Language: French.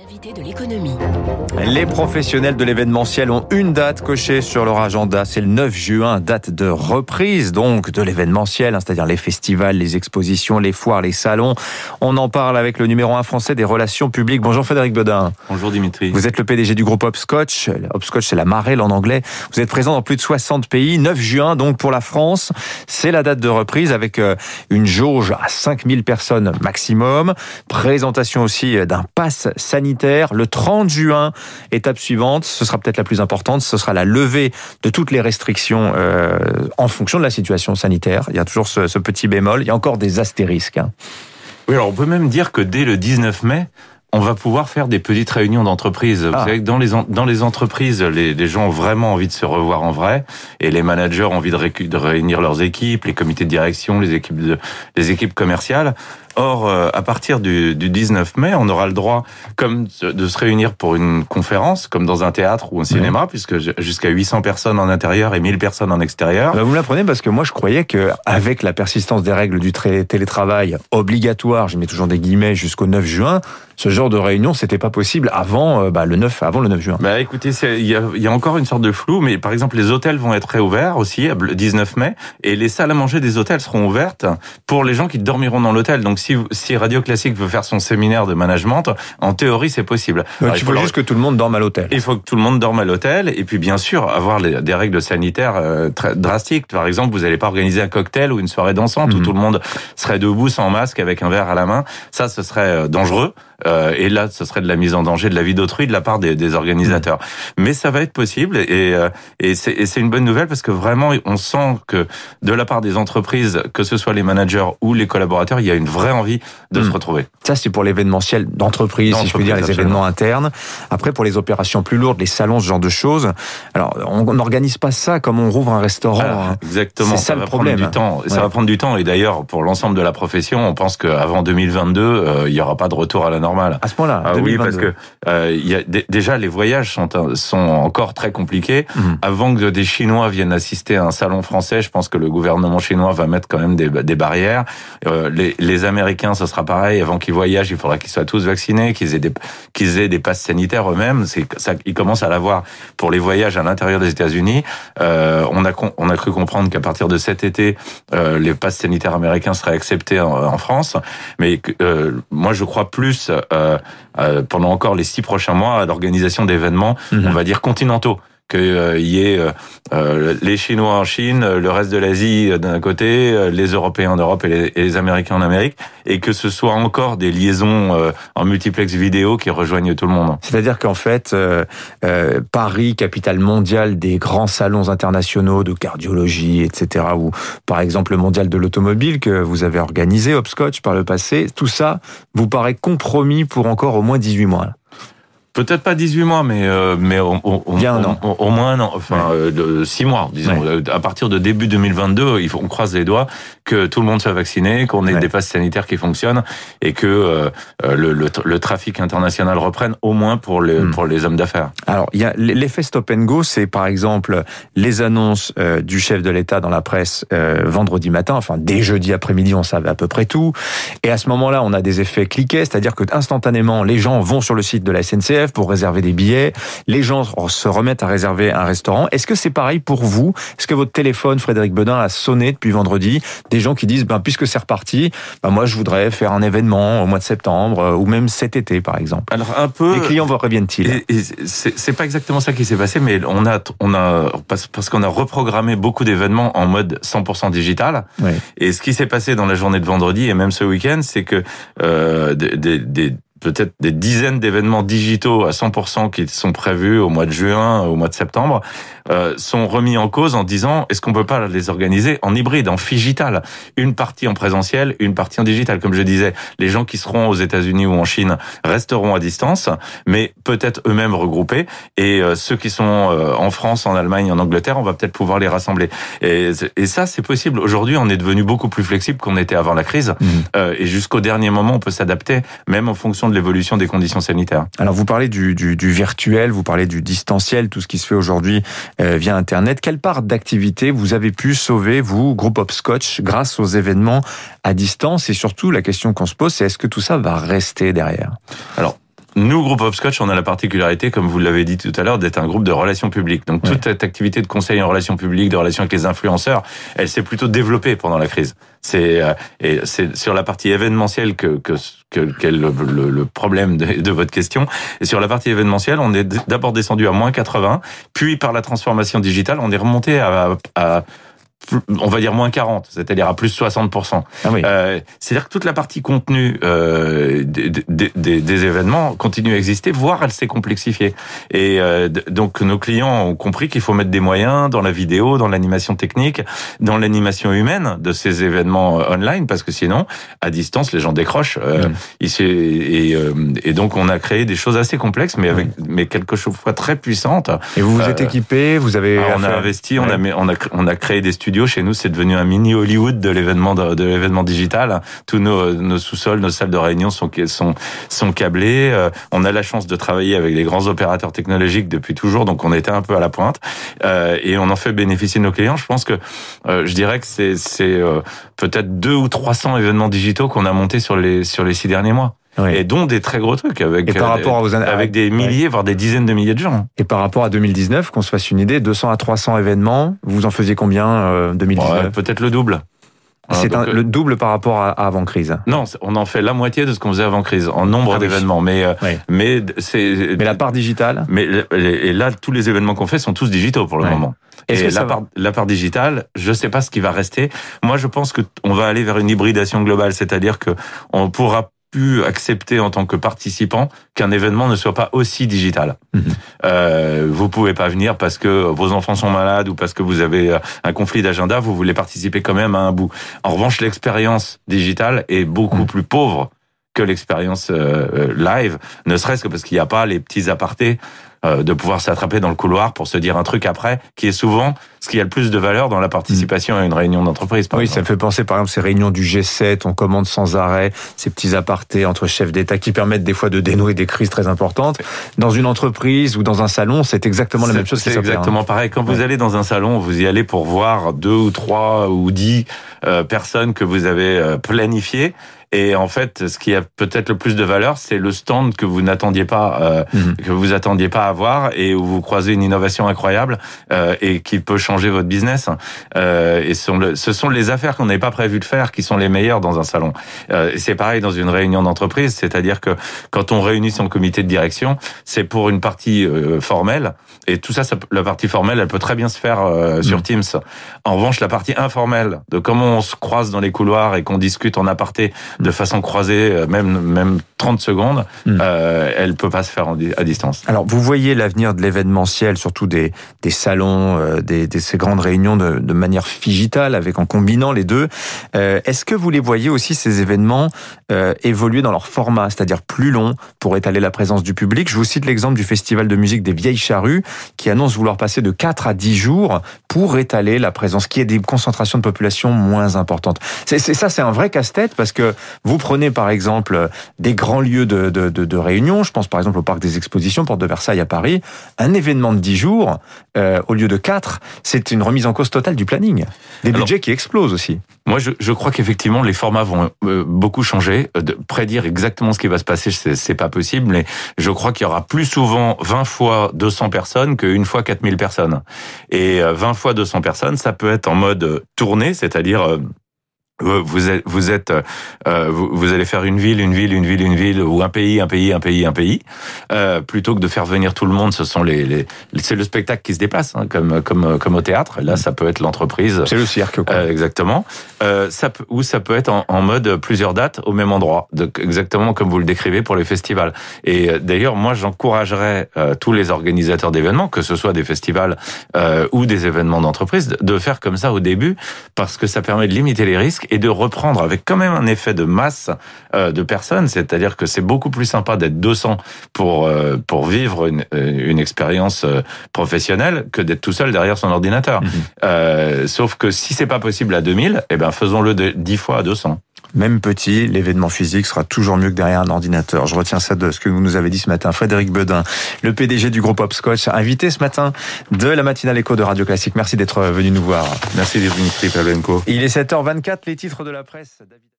L'invité de l'économie. Les professionnels de l'événementiel ont une date cochée sur leur agenda. C'est le 9 juin, date de reprise donc de l'événementiel, hein, c'est-à-dire les festivals, les expositions, les foires, les salons. On en parle avec le numéro 1 français des relations publiques. Bonjour Frédéric Bedin. Bonjour Dimitri. Vous êtes le PDG du groupe Hopscotch. Hopscotch, c'est la marelle en anglais. Vous êtes présent dans plus de 60 pays. 9 juin, donc pour la France, c'est la date de reprise avec euh, une jauge à 5000 personnes maximum. Présentation aussi d'un pass sanitaire le 30 juin, étape suivante, ce sera peut-être la plus importante, ce sera la levée de toutes les restrictions euh, en fonction de la situation sanitaire. Il y a toujours ce, petit bémol. Il y a encore des astérisques. Hein. Oui, alors on peut même dire que dès le 19 mai, on va pouvoir faire des petites réunions d'entreprise. Vous ah. savez que dans les, dans les entreprises, les, les, gens ont vraiment envie de se revoir en vrai et les managers ont envie de, de réunir leurs équipes, les comités de direction, les équipes, de, les équipes commerciales. Or, euh, à partir du, du, 19 mai, on aura le droit comme de se réunir pour une conférence, comme dans un théâtre ou un cinéma, puisque jusqu'à 800 personnes en intérieur et 1000 personnes en extérieur. Bah, vous me l'apprenez parce que moi, je croyais que avec la persistance des règles du télétravail obligatoire, je mets toujours des guillemets, jusqu'au 9 juin, ce genre de réunion, c'était pas possible avant euh, bah, le 9, avant le 9 juin. Bah, écoutez, il y a, y a, encore une sorte de flou, mais par exemple, les hôtels vont être réouverts aussi le 19 mai, et les salles à manger des hôtels seront ouvertes pour les gens qui dormiront dans l'hôtel. Donc, si, si Radio Classique veut faire son séminaire de management, en théorie, c'est possible. Donc, il faut, juste que tout le monde dorme à l'hôtel. Il faut que tout le monde dorme à l'hôtel, et puis bien sûr avoir les, des règles sanitaires euh, très drastiques. Par exemple, vous n'allez pas organiser un cocktail ou une soirée dansante où mhm. tout le monde serait debout sans masque avec un verre à la main. Ça, ce serait euh, dangereux. Euh, et là, ce serait de la mise en danger de la vie d'autrui de la part des, des organisateurs. Mmh. Mais ça va être possible et, euh, et c'est une bonne nouvelle parce que vraiment, on sent que de la part des entreprises, que ce soit les managers ou les collaborateurs, il y a une vraie envie de se mmh. retrouver. Ça, c'est pour l'événementiel d'entreprise, si je puis dire, les événements internes. Après, pour les opérations plus lourdes, les salons, ce genre de choses. Alors, on n'organise pas ça comme on rouvre un restaurant. Hein. Exactement. C'est ça, le problème. Du temps. Ça va prendre du temps. Et d'ailleurs, pour l'ensemble de la profession, on pense qu'avant 2022, euh, il n'y aura pas de retour à la normale. À ce point-là. Ah oui, parce que euh, il y a déjà les voyages sont sont encore très compliqués. Mhm. Avant que des Chinois viennent assister à un salon français, je pense que le gouvernement chinois va mettre quand même des, des barrières. Euh, les, les Américains, ça sera pareil. Avant qu'ils voyagent, il faudra qu'ils soient tous vaccinés, qu'ils aient des qu'ils aient des passes sanitaires eux-mêmes. C'est ça, ils commencent à l'avoir pour les voyages à l'intérieur des États-Unis. Euh, on a on a cru comprendre qu'à partir de cet été, euh, les passes sanitaires américains seraient acceptés en, en France. Mais euh, moi, je crois plus pendant encore les six prochains mois à l'organisation d'événements, mhm. on va dire continentaux qu'il euh, y ait euh, les Chinois en Chine, le reste de l'Asie d'un côté, les Européens en Europe et les, Américains en Amérique, et que ce soit encore des liaisons en multiplex vidéo qui rejoignent tout le monde. C'est-à-dire qu'en fait, Paris, capitale mondiale des grands salons internationaux de cardiologie, etc., ou par exemple le mondial de l'automobile que vous avez organisé, Hopscotch, par le passé, tout ça vous paraît compromis pour encore au moins 18 mois Peut-être pas 18 mois, mais euh, mais au, au, au, au, moins un an, enfin euh, 6 mois, disons. Euh, à partir de début 2022, il faut on croise les doigts que tout le monde soit vacciné, qu'on ait des passes sanitaires qui fonctionnent et que euh, le, le, le, trafic international reprenne au moins pour les hmm. pour les hommes d'affaires. Alors il y a l'effet stop and go, c'est par exemple les annonces du chef de l'État dans la presse vendredi matin, enfin dès jeudi après-midi, on savait à peu près tout. Et à ce moment-là, on a des effets cliquets, c'est-à-dire que instantanément les gens vont sur le site de la SNCF pour réserver des billets. Les gens se remettent à réserver un restaurant. Est-ce que c'est pareil pour vous? Est-ce que votre téléphone, Frédéric Bedin, a sonné depuis vendredi? Des gens qui disent, ben, puisque c'est reparti, ben, moi, je voudrais faire un événement au mois de septembre euh, ou même cet été, par exemple. Alors, un peu. Les clients reviennent-ils? C'est pas exactement ça qui s'est passé, mais on a, on a, parce qu'on a reprogrammé beaucoup d'événements en mode 100% digital. Et ce qui s'est passé dans la journée de vendredi et même ce week-end, c'est que euh, des, des, peut-être des dizaines d'événements digitaux à 100% qui sont prévus au mois de juin, au mois de septembre, euh, sont remis en cause en disant est-ce qu'on peut pas les organiser en hybride, en figital, une partie en présentiel, une partie en digital. Comme je disais, les gens qui seront aux États-Unis ou en Chine resteront à distance, mais peut-être eux-mêmes regroupés, et euh, ceux qui sont euh, en France, en Allemagne, en Angleterre, on va peut-être pouvoir les rassembler. Et, et ça, c'est possible. Aujourd'hui, on est devenu beaucoup plus flexible qu'on était avant la crise, mmh. et jusqu'au dernier moment, on peut s'adapter, même en fonction de l'évolution des conditions sanitaires. Alors vous parlez du, du, du, virtuel, vous parlez du distanciel, tout ce qui se fait aujourd'hui euh, via Internet. Quelle part d'activité vous avez pu sauver, vous, groupe Hopscotch, grâce aux événements à distance? Et surtout, la question qu'on se pose, c'est est-ce que tout ça va rester derrière? Alors, nous, groupe Hopscotch, on a la particularité, comme vous l'avez dit tout à l'heure, d'être un groupe de relations publiques. Donc toute cette activité de conseil en relations publiques, de relations avec les influenceurs, elle s'est plutôt développée pendant la crise. C'est euh, et c'est sur la partie événementielle que que qu'est le, le, problème de, de, votre question. Et sur la partie événementielle, on est d'abord descendu à moins 80, puis par la transformation digitale, on est remonté à, à on va dire moins 40, c'est-à-dire à plus 60%. Ah oui. euh, c'est-à-dire que toute la partie contenu euh, des, des, des, événements continue à exister, voire elle s'est complexifiée. Et euh, donc nos clients ont compris qu'il faut mettre des moyens dans la vidéo, dans l'animation technique, dans l'animation humaine de ces événements euh, online, parce que sinon, à distance, les gens décrochent. Euh, mm. et, euh, et, donc on a créé des choses assez complexes, mais avec mais quelque chose de très puissante. Et vous vous êtes équipé, vous avez on a investi, on a on a on a créé des studios chez nous, c'est devenu un mini Hollywood de l'événement de, l'événement digital. Tous nos, nos sous-sols, nos salles de réunion sont sont sont câblés. Euh, on a la chance de travailler avec les grands opérateurs technologiques depuis toujours, donc on était un peu à la pointe euh, et on en fait bénéficier nos clients. Je pense que euh, je dirais que c'est c'est peut-être deux ou 300 événements digitaux qu'on a montés sur les sur les six derniers mois. Et dont des très gros trucs avec, par rapport aux... avec des milliers, voire des dizaines de milliers de gens. Et par rapport à 2019, qu'on se fasse une idée, 200 à 300 événements, vous en faisiez combien euh, 2019 Peut-être le double. C'est euh, le double par rapport à, avant crise. Non, on en fait la moitié de ce qu'on faisait avant crise en nombre ah d'événements, mais euh, mais c'est mais la part digitale? Mais et là, tous les événements qu'on fait sont tous digitaux pour le moment. Et la part, la part digitale, je sais pas ce qui va rester. Moi, je pense que on va aller vers une hybridation globale, c'est-à-dire que on pourra pu accepter en tant que participant qu'un événement ne soit pas aussi digital. Mhm. Euh, vous pouvez pas venir parce que vos enfants sont malades ou parce que vous avez euh, un conflit d'agenda, vous voulez participer quand même à un bout. En revanche, l'expérience digitale est beaucoup mhm. plus pauvre que l'expérience euh, euh, live, ne serait-ce que parce qu'il n'y a pas les petits apartés euh, de pouvoir s'attraper dans le couloir pour se dire un truc après, qui est souvent ce qui a le plus de valeur dans la participation à une réunion d'entreprise. Oui, ça me fait penser par exemple ces réunions du G7, on commande sans arrêt, ces petits apartés entre chefs d'État qui permettent des fois de dénouer des crises très importantes. Dans une entreprise ou dans un salon, c'est exactement la même chose. C'est exactement pareil. Quand vous allez dans un salon, vous y allez pour voir deux ou trois ou dix personnes que vous avez planifiées. Et en fait, ce qui a peut-être le plus de valeur, c'est le stand que vous n'attendiez pas, euh, mhm. que vous attendiez pas à voir, et où vous croisez une innovation incroyable euh, et qui peut changer votre business. Euh, et ce sont, le, ce sont les affaires qu'on n'avait pas prévu de faire qui sont les meilleures dans un salon. Euh, et c'est pareil dans une réunion d'entreprise, c'est-à-dire que quand on réunit son comité de direction, c'est pour une partie euh, formelle, et tout ça, ça, la partie formelle, elle peut très bien se faire euh, sur. Teams. En revanche, la partie informelle de comment on se croise dans les couloirs et qu'on discute en aparté de façon croisée, euh, même même 30 secondes, hmm. euh, elle peut pas se faire à distance. Alors, vous voyez l'avenir de l'événementiel, surtout des, des salons, euh, des, des, ces grandes réunions de, de manière digitale, avec en combinant les deux. Euh, Est-ce que vous les voyez aussi ces événements euh, évoluer dans leur format, c'est-à-dire plus long pour étaler la présence du public? Je vous cite l'exemple du festival de musique des Vieilles Charrues, qui annonce vouloir passer de 4 à 10 jours pour étaler la présence, qui est des concentrations de population moins importantes. C'est ça, c'est un vrai casse-tête parce que vous prenez par exemple des grands lieux de, de, de, de, réunion, je pense par exemple au Parc des Expositions, Porte de Versailles à Paris, un événement de 10 jours euh, au lieu de 4, c'est une remise en cause totale du planning. Des budgets qui explosent aussi. Moi, je, je crois qu'effectivement, les formats vont euh, beaucoup changer. De prédire exactement ce qui va se passer, c'est pas possible, mais je crois qu'il y aura plus souvent 20 fois 200 personnes qu'une fois 4000 personnes. Et 20 euh, fois 200 personnes, ça peut être en mode tournée, c'est-à-dire vous êtes, vous êtes, euh, vous, allez faire une ville, une ville, une ville, une ville, ou un pays, un pays, un pays, un pays, euh, plutôt que de faire venir tout le monde. Ce sont les, les c'est le spectacle qui se déplace, hein, comme comme comme au théâtre. Là, ça peut être l'entreprise. C'est le cirque. Quoi. Euh, exactement. Euh, ça peut, ou ça peut être en, en, mode plusieurs dates au même endroit, de, exactement comme vous le décrivez pour les festivals. Et euh, d'ailleurs, moi, j'encouragerais euh, tous les organisateurs d'événements, que ce soit des festivals ou des événements d'entreprise, de faire comme ça au début, parce que ça permet de limiter les risques et de reprendre avec quand même un effet de masse euh, de personnes, c'est-à-dire que c'est beaucoup plus sympa d'être 200 pour euh, pour vivre une, euh, une expérience professionnelle que d'être tout seul derrière son ordinateur. Mhm. sauf que si c'est pas possible à 2000, eh ben faisons-le de 10 fois à 200. Même petit, l'événement physique sera toujours mieux que derrière un ordinateur. Je retiens ça de ce que vous nous avez dit ce matin. Frédéric Bedin, le PDG du groupe Hopscotch, invité ce matin de la matinale écho de Radio Classique. Merci d'être venu nous voir. Merci Dimitri Pavlenko. Il est 7h24, les titres de la presse.